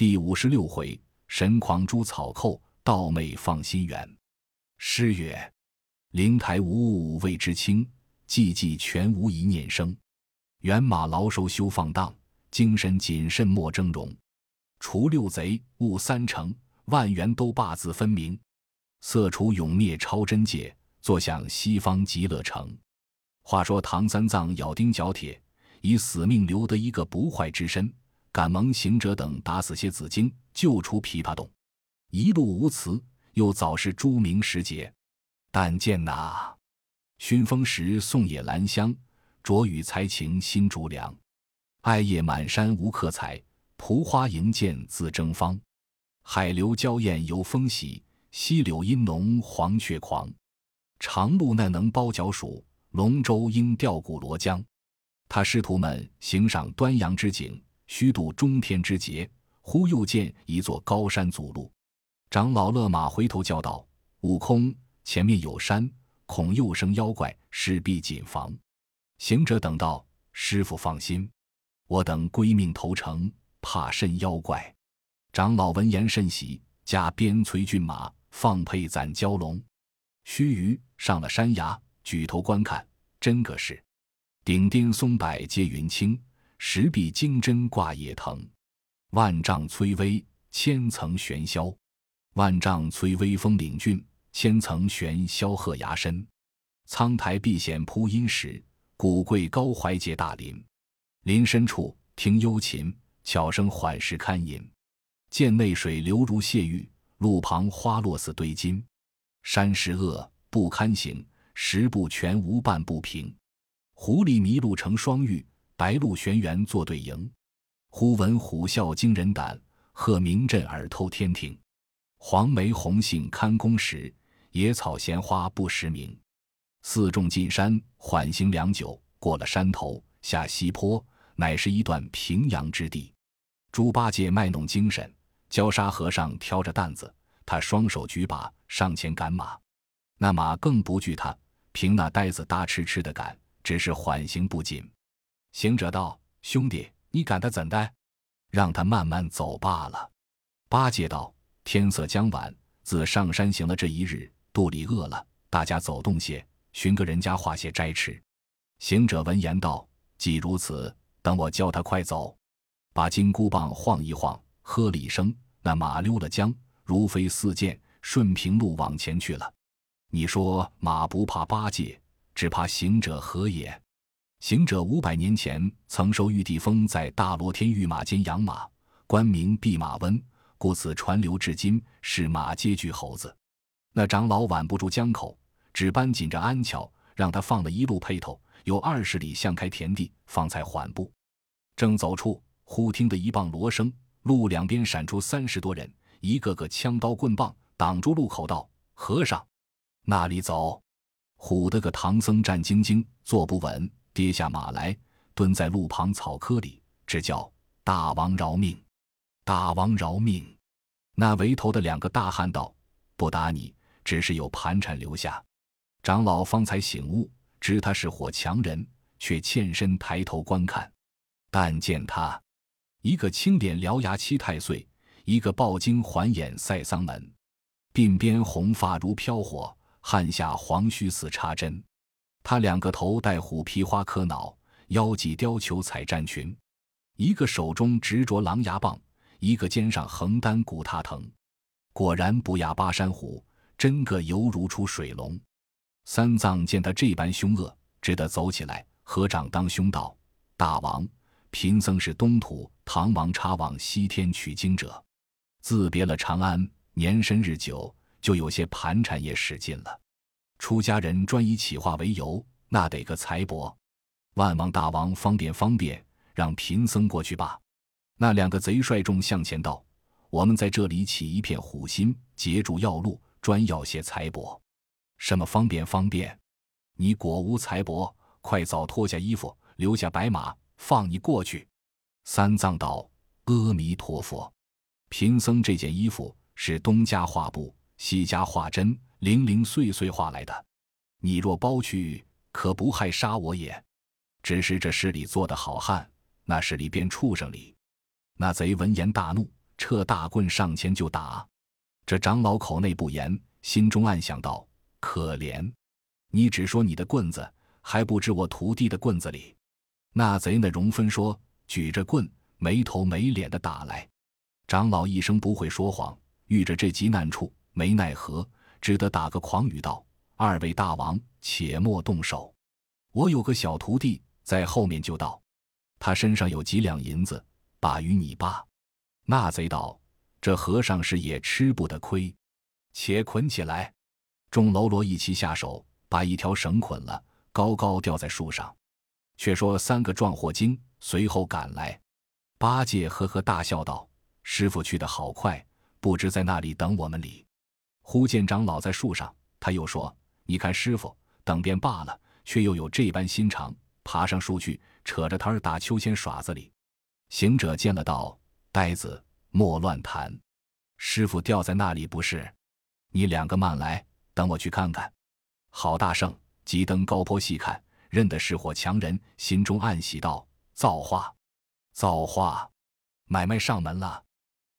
第五十六回，神狂诛草寇，道妹放心园。诗曰：灵台无物谓之清，寂寂全无一念生。猿马劳收休放荡，精神谨慎莫峥嵘。除六贼，悟三成，万缘都罢自分明。色除永灭超真界，坐享西方极乐城。话说唐三藏咬钉脚铁，以死命留得一个不坏之身。赶蒙行者等打死些紫荆，救出琵琶洞，一路无辞，又早是朱明时节。但见那熏风时送野兰香，着雨才晴新竹凉。艾叶满山无客采，蒲花迎剑自争芳。海流娇艳游风喜，溪柳阴浓黄雀狂。长路那能包角黍，龙舟应钓古罗江。他师徒们行赏端阳之景。虚度中天之劫，忽又见一座高山阻路。长老勒马回头叫道：“悟空，前面有山，恐又生妖怪，势必谨防。”行者等道：“师傅放心，我等归命投诚，怕甚妖怪？”长老闻言甚喜，加鞭催骏马，放配攒蛟龙。须臾上了山崖，举头观看，真个是顶巅松柏皆云青。石壁金针挂野藤，万丈崔巍，千层悬霄；万丈崔巍峰岭峻，千层悬霄鹤崖深。苍苔碧险铺阴石，古桂高怀结大林。林深处听幽琴，巧声缓时堪吟。涧内水流如泻玉，路旁花落似堆金。山势恶不堪行，石步全无半步平。狐狸迷路成双玉。白鹿玄猿作对迎，忽闻虎啸惊人胆，鹤鸣震耳透天庭。黄梅红杏堪宫时，野草闲花不识名。四众进山，缓行良久，过了山头，下西坡，乃是一段平阳之地。猪八戒卖弄精神，焦沙和尚挑着担子，他双手举把上前赶马，那马更不惧他，凭那呆子搭痴痴的赶，只是缓行不紧。行者道：“兄弟，你赶他怎的？让他慢慢走罢了。”八戒道：“天色将晚，自上山行了这一日，肚里饿了，大家走动些，寻个人家化些斋吃。”行者闻言道：“既如此，等我叫他快走。”把金箍棒晃一晃，喝了一声，那马溜了缰，如飞似箭，顺平路往前去了。你说马不怕八戒，只怕行者何也？行者五百年前曾受玉帝封在大罗天御马监养马，官名弼马温，故此传流至今，是马皆惧猴子。那长老挽不住江口，只扳紧着鞍桥，让他放了一路辔头，有二十里向开田地，方才缓步。正走处，忽听得一棒锣声，路两边闪出三十多人，一个个枪刀棍棒挡住路口，道：“和尚，那里走？”唬得个唐僧战兢兢，坐不稳。跌下马来，蹲在路旁草窠里，只叫大王饶命！大王饶命！那围头的两个大汉道：“不打你，只是有盘缠留下。”长老方才醒悟，知他是火强人，却欠身抬头观看。但见他一个青脸獠牙七太岁，一个抱金环眼赛桑门，鬓边红发如飘火，汗下黄须似插针。他两个头戴虎皮花壳脑，腰系貂裘彩战裙，一个手中执着狼牙棒，一个肩上横担古塔藤。果然不亚巴山虎，真个犹如出水龙。三藏见他这般凶恶，只得走起来，合掌当胸道：“大王，贫僧是东土唐王插往西天取经者，自别了长安，年深日久，就有些盘缠也使尽了。”出家人专以企划为由，那得个财帛。万望大王方便方便，让贫僧过去吧。那两个贼率众向前道：“我们在这里起一片虎心，截住要路，专要些财帛。什么方便方便？你果无财帛，快早脱下衣服，留下白马，放你过去。”三藏道：“阿弥陀佛，贫僧这件衣服是东家画布，西家画针。”零零碎碎画来的，你若包去，可不害杀我也。只是这市里做的好汉，那市里边畜生里。那贼闻言大怒，撤大棍上前就打。这长老口内不言，心中暗想道：“可怜，你只说你的棍子，还不知我徒弟的棍子里。”那贼那荣芬说：“举着棍，没头没脸的打来。”长老一生不会说谎，遇着这急难处，没奈何，只得打个诳语道：“二位大王，且莫动手，我有个小徒弟在后面就到，他身上有几两银子，把与你罢。”那贼道。这和尚是也吃不得亏，且捆起来。众喽啰一齐下手，把一条绳捆了，高高吊在树上。却说三个壮货精随后赶来，八戒呵呵大笑道：“师傅去得好快，不知在那里等我们哩。”忽见长老在树上，他又说：“你看师傅等便罢了，却又有这般心肠，爬上树去，扯着摊儿打秋千耍子里。”行者见了道：“呆子。”莫乱谈，师傅掉在那里不是？你两个慢来，等我去看看。郝大圣急登高坡细看，认得是伙强人，心中暗喜道：造化，造化，买卖上门了。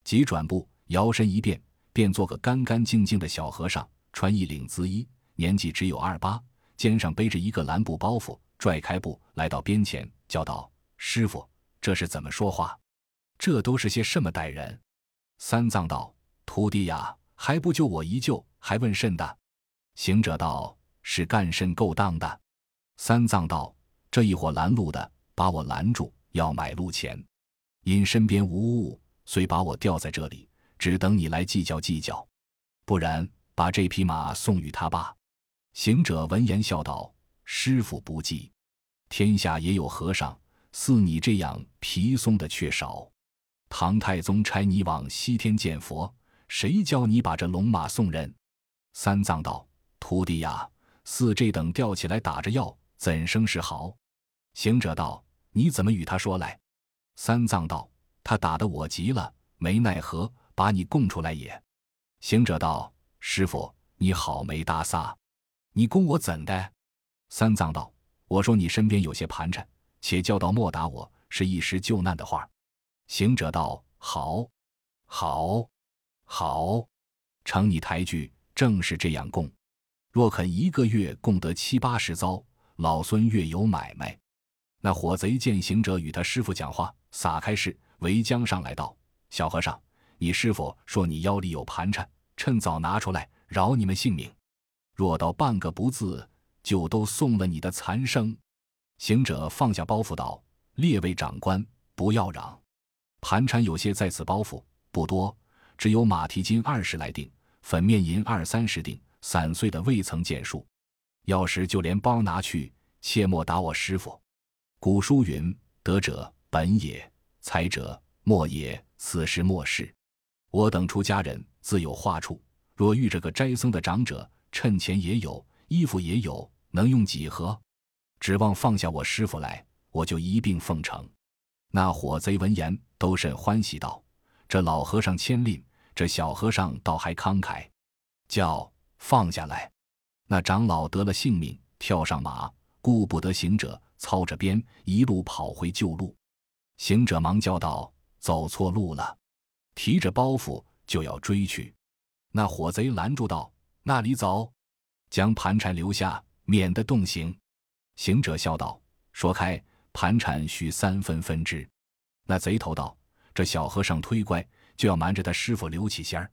急转步，摇身一变，便做个干干净净的小和尚，穿一领紫衣，年纪只有二八，肩上背着一个蓝布包袱，拽开步来到边前，叫道：“师傅，这是怎么说话？”这都是些什么歹人？三藏道：“徒弟呀，还不救我一救，还问甚的？”行者道：“是干甚勾当的？”三藏道：“这一伙拦路的，把我拦住，要买路钱，因身边无物，遂把我吊在这里，只等你来计较计较。不然，把这匹马送与他罢。”行者闻言笑道：“师傅不计，天下也有和尚似你这样皮松的，却少。”唐太宗差你往西天见佛，谁教你把这龙马送人？三藏道：“徒弟呀，似这等吊起来打着药，怎生是好？”行者道：“你怎么与他说来？”三藏道：“他打得我急了，没奈何，把你供出来也。”行者道：“师傅，你好没搭撒，你供我怎的？”三藏道：“我说你身边有些盘缠，且教导莫打我，是一时救难的话。”行者道：“好，好，好，承你抬举，正是这样供。若肯一个月供得七八十遭，老孙月有买卖。”那火贼见行者与他师傅讲话，撒开誓围将上来道：“小和尚，你师傅说你腰里有盘缠，趁早拿出来，饶你们性命。若到半个不字，就都送了你的残生。”行者放下包袱道：“列位长官，不要嚷。”盘缠有些在此包袱，不多，只有马蹄金二十来锭，粉面银二三十锭，散碎的未曾见数。要时就连包拿去，切莫打我师傅。古书云：“德者本也，才者末也。”此时末世，我等出家人自有话处。若遇着个斋僧的长者，趁钱也有，衣服也有，能用几何？指望放下我师傅来，我就一并奉承。那伙贼闻言，都甚欢喜道：“这老和尚谦吝，这小和尚倒还慷慨，叫放下来。”那长老得了性命，跳上马，顾不得行者，操着鞭，一路跑回旧路。行者忙叫道：“走错路了！”提着包袱就要追去。那伙贼拦住道：“那里走？将盘缠留下，免得动刑。”行者笑道：“说开。”盘缠需三分分之，那贼头道：“这小和尚忒怪，就要瞒着他师傅刘起仙儿。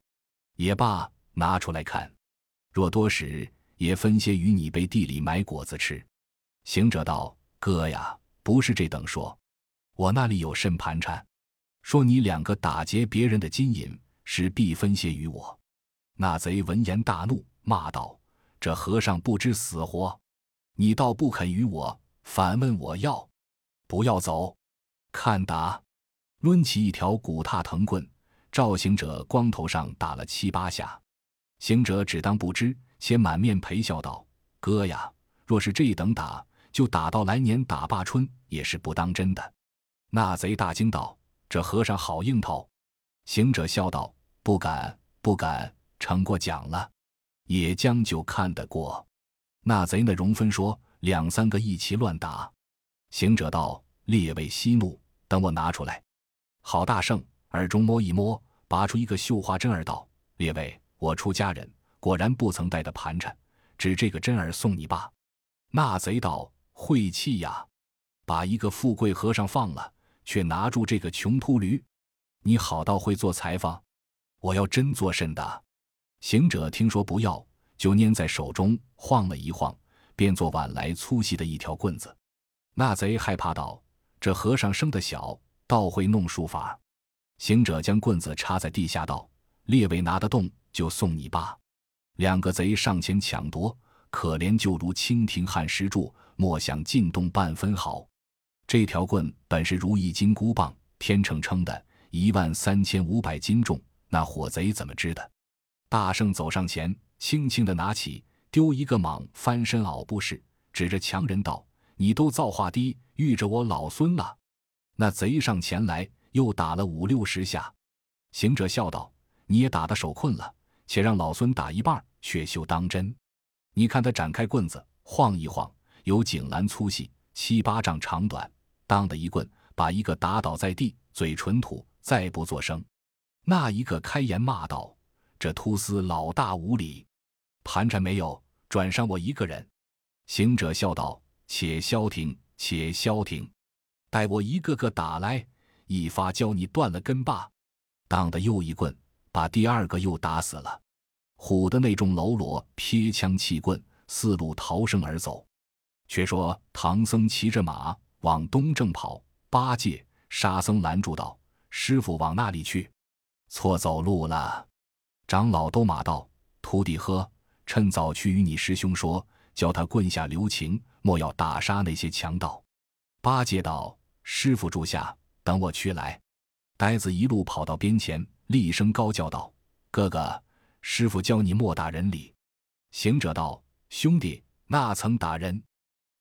也罢，拿出来看。若多时，也分些与你背地里买果子吃。”行者道：“哥呀，不是这等说，我那里有甚盘缠？说你两个打劫别人的金银，是必分些与我。”那贼闻言大怒，骂道：“这和尚不知死活！你倒不肯与我，反问我要。”不要走，看打！抡起一条古踏藤棍，赵行者光头上打了七八下。行者只当不知，且满面陪笑道：“哥呀，若是这等打，就打到来年打罢春，也是不当真的。”那贼大惊道：“这和尚好硬头！”行者笑道：“不敢，不敢，成过奖了，也将就看得过。”那贼那荣分说：“两三个一齐乱打。”行者道：“列位息怒，等我拿出来。”郝大圣耳中摸一摸，拔出一个绣花针儿，道：“列位，我出家人果然不曾带的盘缠，只这个针儿送你罢。”那贼道：“晦气呀！把一个富贵和尚放了，却拿住这个穷秃驴，你好到会做裁缝？我要真做甚的？”行者听说不要，就拈在手中晃了一晃，变作碗来粗细的一条棍子。那贼害怕道：“这和尚生的小，倒会弄术法。”行者将棍子插在地下，道：“列位拿得动，就送你罢。”两个贼上前抢夺，可怜就如蜻蜓撼石柱，莫想进动半分毫。这条棍本是如意金箍棒，天秤称的，一万三千五百斤重。那火贼怎么知的？大圣走上前，轻轻的拿起，丢一个蟒，翻身熬不是，指着强人道：“你都造化低，遇着我老孙了。”那贼上前来。又打了五六十下，行者笑道：“你也打得手困了，且让老孙打一半，却休当真。你看他展开棍子，晃一晃，有井栏粗细，七八丈长短，当的一棍，把一个打倒在地，嘴唇吐，再不作声。那一个开言骂道：‘这秃厮老大无礼，盘缠没有，转上我一个人。’行者笑道：‘且消停，且消停，待我一个个打来。’”一发教你断了根罢，当的又一棍，把第二个又打死了。唬的那众喽啰撇枪弃棍，四路逃生而走。却说唐僧骑着马往东正跑，八戒、沙僧拦住道：“师傅往那里去？错走路了。”长老都马道：“徒弟呵，趁早去与你师兄说，叫他棍下留情，莫要打杀那些强盗。”八戒道：“师傅住下。”等我去来，呆子一路跑到边前，厉声高叫道：“哥哥，师傅教你莫打人哩。”行者道：“兄弟，那曾打人？”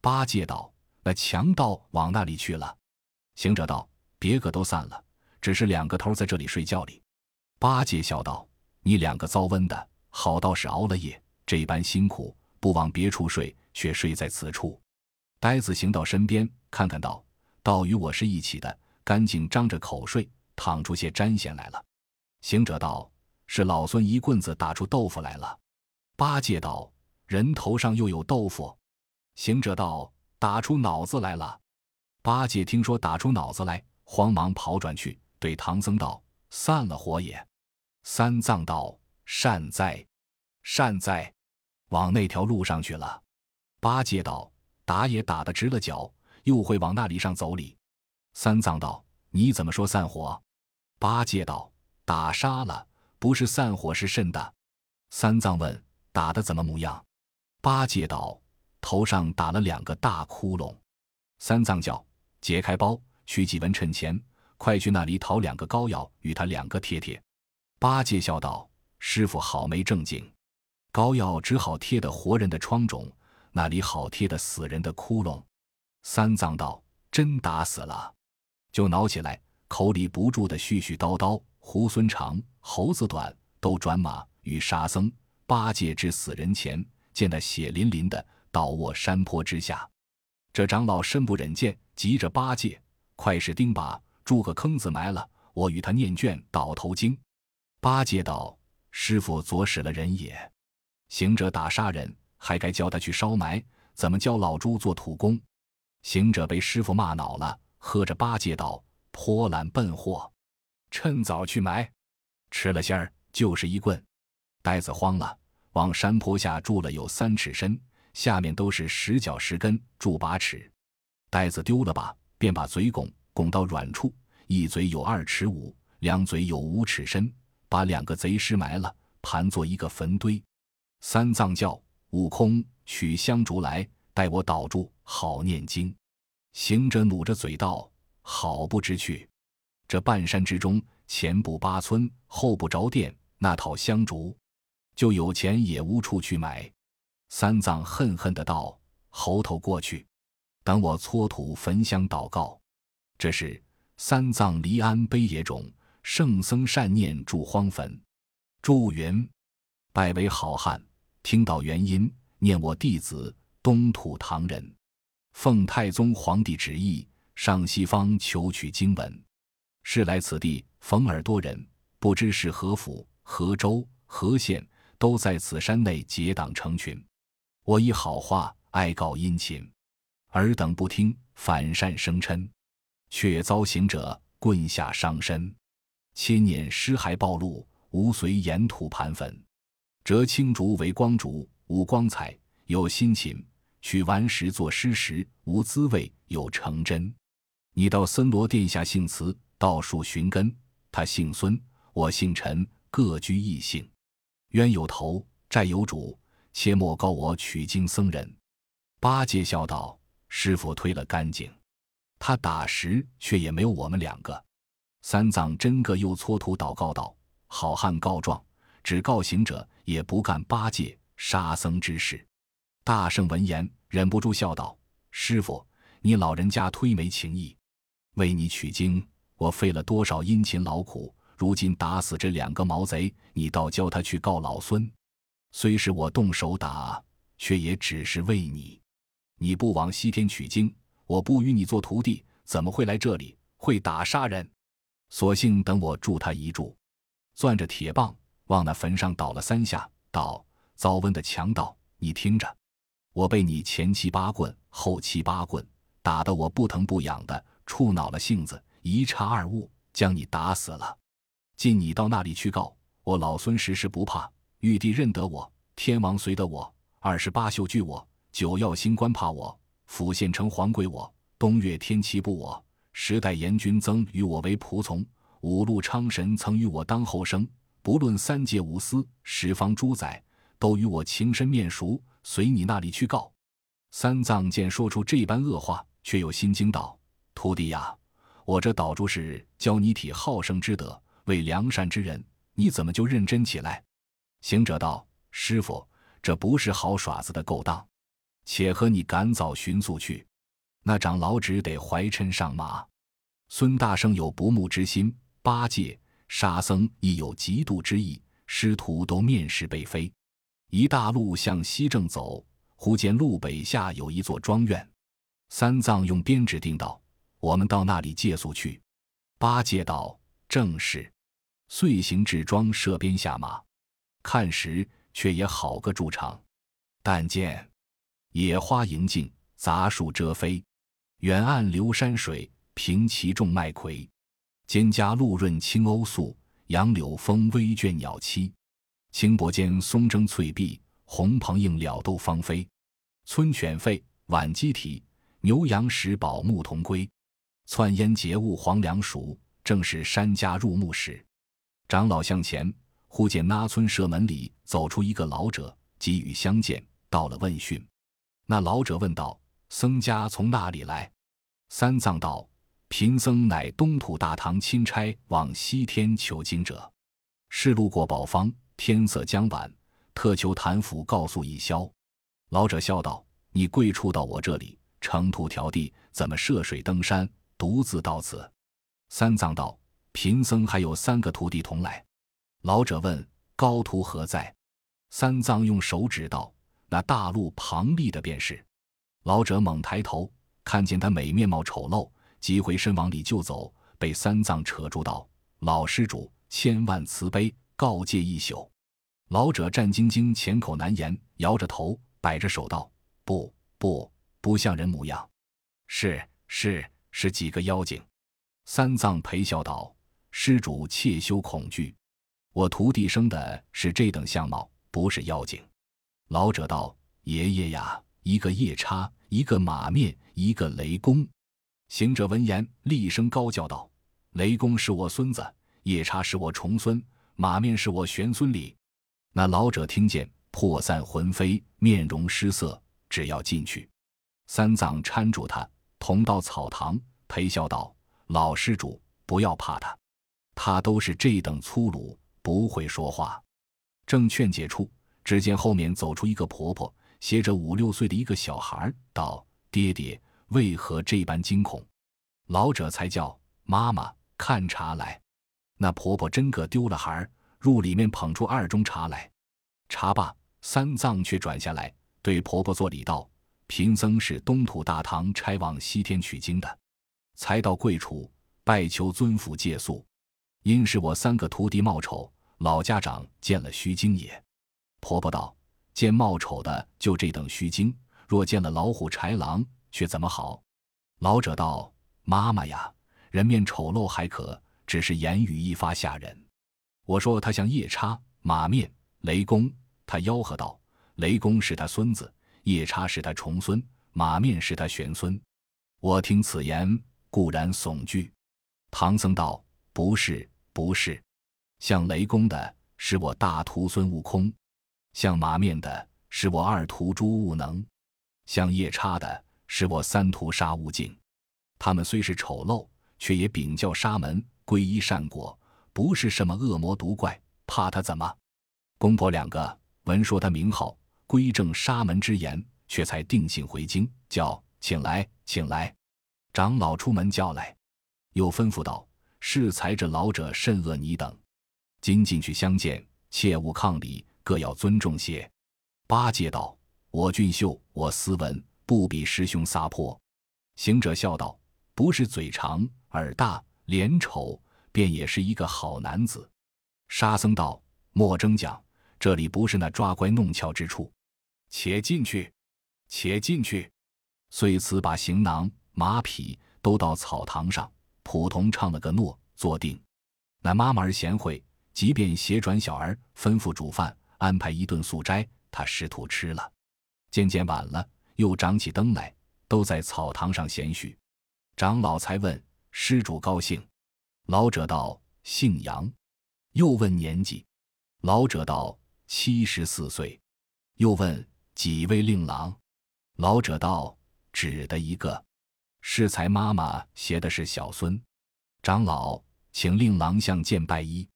八戒道：“那强盗往那里去了？”行者道：“别个都散了，只是两个头在这里睡觉哩。”八戒笑道：“你两个遭瘟的，好道是熬了夜，这般辛苦，不往别处睡，却睡在此处。”呆子行到身边，看看道：“道与我是一起的。”干净张着口睡，淌出些沾涎来了。行者道：“是老孙一棍子打出豆腐来了。”八戒道：“人头上又有豆腐？”行者道：“打出脑子来了。”八戒听说打出脑子来，慌忙跑转去，对唐僧道：“散了火也。”三藏道：“善哉，善哉！”往那条路上去了。八戒道：“打也打得直了脚，又会往那里上走哩？”三藏道：“你怎么说散伙？”八戒道：“打杀了，不是散伙是甚的？”三藏问：“打的怎么模样？”八戒道：“头上打了两个大窟窿。”三藏叫：“解开包，取几文趁钱，快去那里讨两个膏药，与他两个贴贴。”八戒笑道：“师傅好没正经，膏药只好贴的活人的疮肿，那里好贴的死人的窟窿？”三藏道：“真打死了。”就挠起来，口里不住的絮絮叨叨。猢狲长，猴子短，都转马与沙僧、八戒至死人前，见那血淋淋的倒卧山坡之下。这长老身不忍见，急着八戒快使钉耙筑个坑子埋了，我与他念卷倒头经。八戒道：“师傅左使了人也，行者打杀人，还该教他去烧埋，怎么教老猪做土工？”行者被师傅骂恼了。喝着八戒道：“泼懒笨货，趁早去埋，吃了仙儿就是一棍。”呆子慌了，往山坡下住了有三尺深，下面都是十脚石根，住八尺。袋子丢了吧，便把嘴拱拱到软处，一嘴有二尺五，两嘴有五尺深，把两个贼尸埋了，盘作一个坟堆。三藏叫悟空取香烛来，待我倒住，好念经。行者努着嘴道：“好不知趣！这半山之中，前不八村，后不着店，那套香烛，就有钱也无处去买。”三藏恨恨的道：“猴头过去，等我搓土焚香祷告。”这是三藏离安悲野种，圣僧善念住荒坟。祝云：“拜为好汉，听到原因，念我弟子东土唐人。”奉太宗皇帝旨意，上西方求取经文，是来此地逢耳多人，不知是何府、何州、何县，都在此山内结党成群。我以好话哀告殷勤，尔等不听，反善生嗔，却遭行者棍下伤身。千年尸骸暴露，无随沿途盘焚。折青竹为光烛，无光彩；有辛勤，取顽石作诗石，无滋味；有成真。你到森罗殿下姓慈，道树寻根。他姓孙，我姓陈，各居异姓。冤有头，债有主，切莫告我取经僧人。八戒笑道：“师傅推了干净，他打时却也没有我们两个。”三藏真个又搓土祷告道：“好汉告状，只告行者，也不干八戒杀僧之事。”大圣闻言忍不住笑道：“师傅，你老人家忒没情义。为你取经，我费了多少殷勤劳苦，如今打死这两个毛贼，你倒教他去告老孙。虽是我动手打，却也只是为你。你不往西天取经，我不与你做徒弟，怎么会来这里？会打杀人？索性等我助他一助。”攥着铁棒往那坟上倒了三下，道：“遭瘟的强盗，你听着，我被你前七八棍，后七八棍打得我不疼不痒的。”触恼了性子，一差二误，将你打死了。进你到那里去告我老孙，时时不怕。玉帝认得我，天王随得我，二十八宿惧我，九曜星官怕我，府县城隍归我，东岳天齐不我，十代阎君曾与我为仆从，五路昌神曾与我当后生。不论三界五司、十方诸宰，都与我情深面熟，随你那里去告。三藏见说出这般恶话，却又心惊道。徒弟呀，我这导珠是教你体好生之德，为良善之人，你怎么就认真起来？行者道：“师傅，这不是好耍子的勾当，且和你赶早寻宿去。那长老只得怀嗔上马。孙大圣有不睦之心，八戒、沙僧亦有嫉妒之意，师徒都面试被飞。一大路向西正走，忽见路北下有一座庄院，三藏用鞭指定道。我们到那里借宿去。八戒道：“正是。”遂行至庄设鞭下马，看时却也好个筑场。但见野花盈径，杂树遮飞，远岸流山水，平其众麦葵。蒹葭露润青鸥宿，杨柳风微倦鸟栖。清波间松争翠碧，红蓬映蓼豆芳菲。村犬吠，晚鸡啼，牛羊食饱牧童归。窜烟结雾黄粱熟，正是山家入暮时。长老向前，忽见那村舍门里走出一个老者，急与相见，到了问讯。那老者问道：“僧家从哪里来？”三藏道：“贫僧乃东土大唐钦差往西天求经者，是路过宝方，天色将晚，特求谭府告诉一宵。”老者笑道：“你贵处到我这里，成土条地，怎么涉水登山？”独自到此，三藏道：“贫僧还有三个徒弟同来。”老者问：“高徒何在？”三藏用手指道：“那大路旁立的便是。”老者猛抬头，看见他美面貌丑陋，急回身往里就走，被三藏扯住道：“老施主，千万慈悲，告诫一宿。”老者战兢兢，浅口难言，摇着头，摆着手道：“不不，不像人模样。”是是。是几个妖精？三藏陪笑道：“施主切休恐惧，我徒弟生的是这等相貌，不是妖精。”老者道：“爷爷呀，一个夜叉，一个马面，一个雷公。”行者闻言，厉声高叫道：“雷公是我孙子，夜叉是我重孙，马面是我玄孙哩。”那老者听见，魄散魂飞，面容失色，只要进去。三藏搀住他。同到草堂，陪笑道：“老施主，不要怕他，他都是这等粗鲁，不会说话。”正劝解处，只见后面走出一个婆婆，携着五六岁的一个小孩，道：“爹爹，为何这般惊恐？”老者才叫：“妈妈，看茶来。”那婆婆真个丢了孩儿，入里面捧出二盅茶来。茶罢，三藏却转下来，对婆婆作礼道。贫僧是东土大唐差往西天取经的，才到贵处，拜求尊府借宿。因是我三个徒弟冒丑，老家长见了虚惊也。”婆婆道：“见冒丑的就这等虚惊，若见了老虎豺狼，却怎么好？”老者道：“妈妈呀，人面丑陋还可，只是言语一发吓人。我说他像夜叉、马面、雷公。”他吆喝道：“雷公是他孙子，夜叉是他重孙，马面是他玄孙。”我听此言，固然悚惧。唐僧道：“不是，不是，像雷公的是我大徒孙悟空。”像马面的是我二徒朱悟能，像夜叉的是我三徒沙悟净。他们虽是丑陋，却也禀教沙门皈依善果，不是什么恶魔毒怪，怕他怎么？公婆两个闻说他名号归正沙门之言，却才定性回京，叫请来，请来。长老出门叫来，又吩咐道：“适才这老者甚恶你等，今进去相见，切勿抗礼。”各要尊重些。八戒道：“我俊秀，我斯文，不比师兄撒泼。”行者笑道：“不是嘴长耳大脸丑，便也是一个好男子。”沙僧道：“莫争讲，这里不是那抓乖弄巧之处，且进去，且进去。”遂辞把行囊、马匹都到草堂上，普通唱了个诺，坐定。那妈妈儿贤惠，即便斜转小儿，吩咐煮饭。安排一顿素斋，他师徒吃了。渐渐晚了，又长起灯来，都在草堂上闲叙。长老才问施主高兴，老者道姓杨。又问年纪，老者道七十四岁。又问几位令郎，老者道只的一个。适才妈妈携的是小孙。长老请令郎向见拜一。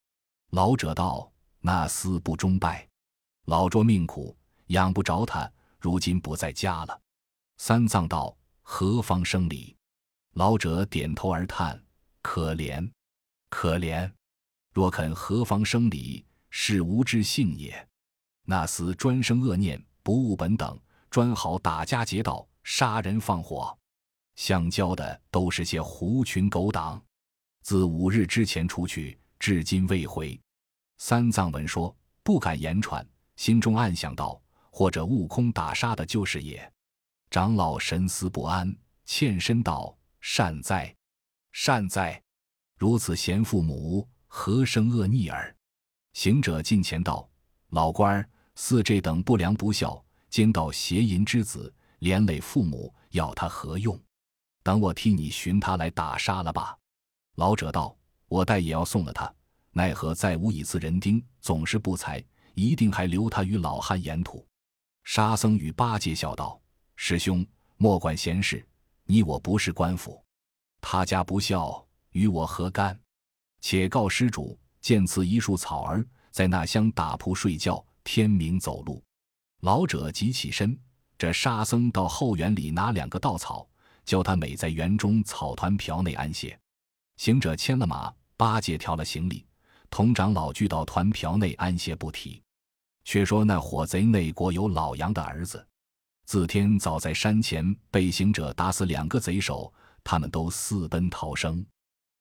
老者道那厮不中拜。老拙命苦，养不着他，如今不在家了。三藏道：“何方生理？”老者点头而叹：“可怜，可怜。若肯何方生理，是无知性也。那厮专生恶念，不务本等，专好打家劫道，杀人放火。相交的都是些狐群狗党。自五日之前出去，至今未回。”三藏闻说，不敢言传。心中暗想道：“或者悟空打杀的就是也。”长老神思不安，欠身道：“善哉，善哉！如此贤父母，何生恶逆耳？”行者近前道：“老官儿，似这等不良不孝、奸盗邪淫之子，连累父母，要他何用？等我替你寻他来打杀了吧。”老者道：“我待也要送了他，奈何再无一次人丁，总是不才。”一定还留他与老汉沿途。沙僧与八戒笑道：“师兄莫管闲事，你我不是官府，他家不孝，与我何干？且告施主，见此一束草儿，在那厢打铺睡觉，天明走路。”老者即起身，这沙僧到后园里拿两个稻草，叫他每在园中草团瓢内安歇。行者牵了马，八戒挑了行李。同长老聚到团瓢内安歇不提，却说那火贼内国有老杨的儿子，自天早在山前被行者打死两个贼首，他们都私奔逃生。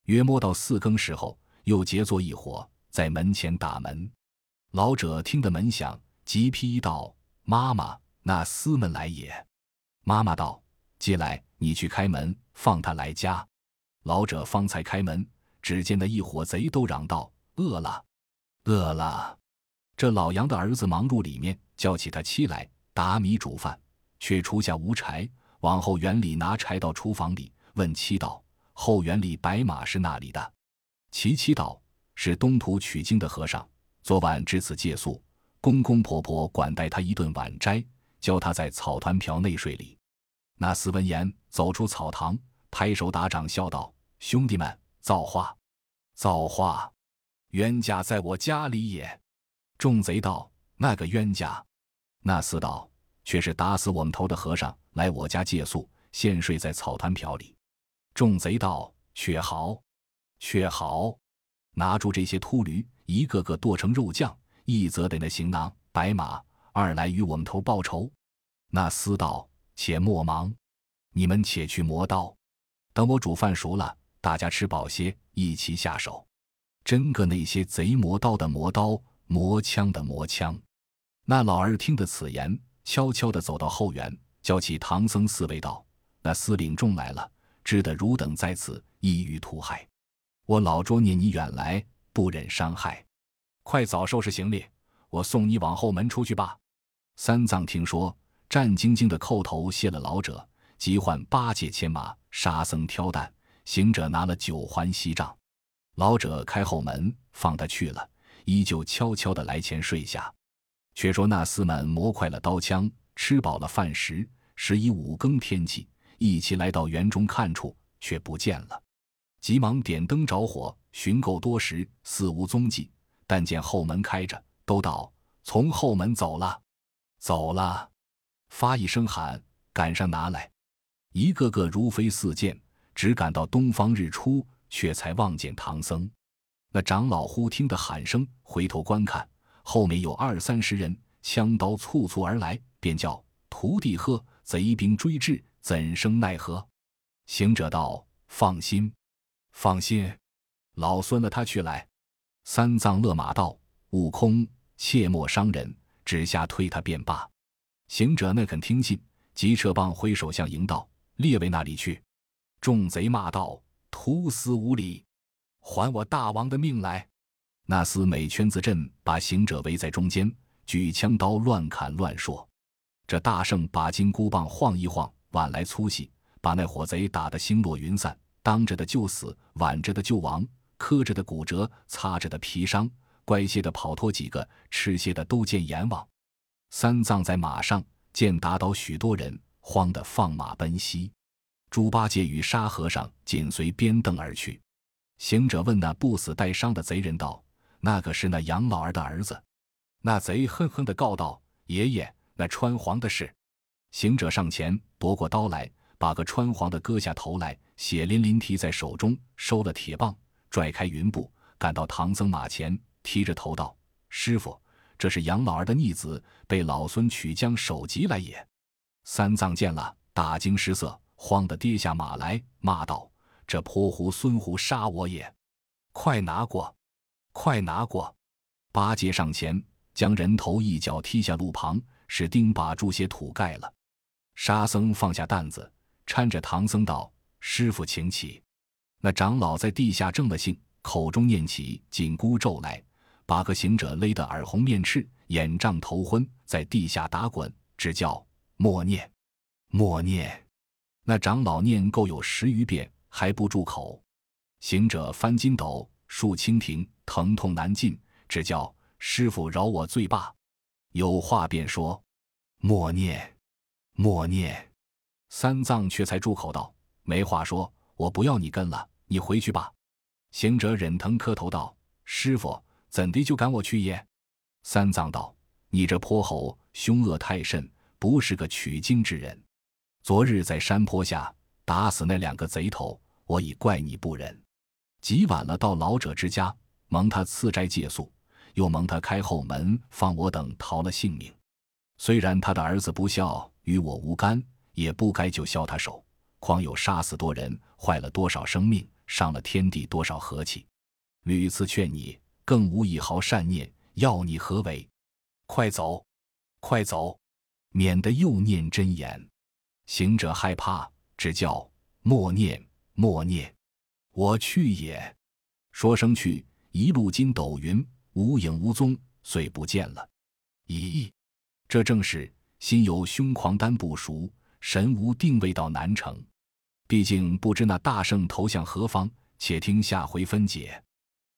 约摸到四更时候，又结作一伙，在门前打门。老者听得门响，急披衣道：“妈妈，那厮们来也。”妈妈道：“进来，你去开门，放他来家。”老者方才开门，只见那一伙贼都嚷道。饿了，饿了。这老杨的儿子忙入里面，叫起他妻来打米煮饭，却厨下无柴，往后园里拿柴到厨房里，问妻道：“后园里白马是哪里的？”其妻道：“是东土取经的和尚，昨晚至此借宿，公公婆婆管待他一顿晚斋，教他在草团瓢内睡里。”那厮闻言，走出草堂，拍手打掌，笑道：“兄弟们，造化，造化！”冤家在我家里也。众贼道：“那个冤家？”那厮道：“却是打死我们头的和尚来我家借宿，现睡在草团瓢里。”众贼道：“却好，却好！拿住这些秃驴，一个个剁成肉酱，一则得那行囊、白马，二来与我们头报仇。”那厮道：“且莫忙，你们且去磨刀，等我煮饭熟了，大家吃饱些，一起下手。”真个那些贼磨刀的磨刀，磨枪的磨枪。那老儿听得此言，悄悄地走到后园，叫起唐僧四位道：“那司令众来了，知得汝等在此，意欲屠害。我老拙念你远来，不忍伤害，快早收拾行李，我送你往后门出去吧。”三藏听说，战兢兢的叩头谢了老者，即唤八戒牵马，沙僧挑担，行者拿了九环锡杖。老者开后门，放他去了，依旧悄悄的来前睡下。却说那厮们磨快了刀枪，吃饱了饭食，时已五更天气，一齐来到园中看处，却不见了。急忙点灯着火，寻够多时，似无踪迹。但见后门开着，都道从后门走了，走了。发一声喊，赶上拿来，一个个如飞似箭，只赶到东方日出。却才望见唐僧，那长老忽听得喊声，回头观看，后面有二三十人，枪刀簇簇而来，便叫徒弟喝，贼兵追至，怎生奈何？行者道：“放心，放心，老孙了他去来。”三藏勒马道：“悟空，切莫伤人，只下推他便罢。”行者那肯听信，急撤棒挥手向迎道列位那里去。众贼骂道。徒死无礼，还我大王的命来！那厮每圈子阵把行者围在中间，举枪刀乱砍乱说。这大圣把金箍棒晃一晃，挽来粗细，把那伙贼打得星落云散，当着的就死，挽着的就亡，磕着的骨折，擦着的皮伤，乖些的跑脱几个，吃些的都见阎王。三藏在马上见打倒许多人，慌得放马奔西。猪八戒与沙和尚紧随鞭凳而去。行者问那不死带伤的贼人道：“那可是那杨老儿的儿子？”那贼恨恨地告道：“爷爷，那穿黄的是。”行者上前夺过刀来，把个穿黄的割下头来，血淋淋提在手中，收了铁棒，拽开云布，赶到唐僧马前，提着头道：“师傅，这是杨老儿的逆子，被老孙取将首级来也。”三藏见了，大惊失色。慌得跌下马来，骂道：“这泼狐孙胡杀我也！快拿过，快拿过！”八戒上前将人头一脚踢下路旁，使钉把住些土盖了。沙僧放下担子，搀着唐僧道：“师傅，请起。”那长老在地下正了性，口中念起紧箍咒来，把个行者勒得耳红面赤、眼胀头昏，在地下打滚，只叫默念，默念。那长老念够有十余遍，还不住口。行者翻筋斗，竖蜻蜓，疼痛难禁，只叫师傅饶我罪罢。有话便说，默念，默念。三藏却才住口道：“没话说，我不要你跟了，你回去吧。”行者忍疼磕头道：“师傅，怎地就赶我去也？”三藏道：“你这泼猴，凶恶太甚，不是个取经之人。”昨日在山坡下打死那两个贼头，我已怪你不仁。极晚了，到老者之家，蒙他赐斋借宿，又蒙他开后门放我等逃了性命。虽然他的儿子不孝，与我无干，也不该就削他手。况有杀死多人，坏了多少生命，伤了天地多少和气。屡次劝你，更无一毫善念，要你何为？快走，快走，免得又念真言。行者害怕，只叫默念默念，我去也。说声去，一路筋斗云，无影无踪，遂不见了。咦，这正是心有凶狂丹不熟，神无定位到南城。毕竟不知那大圣投向何方，且听下回分解。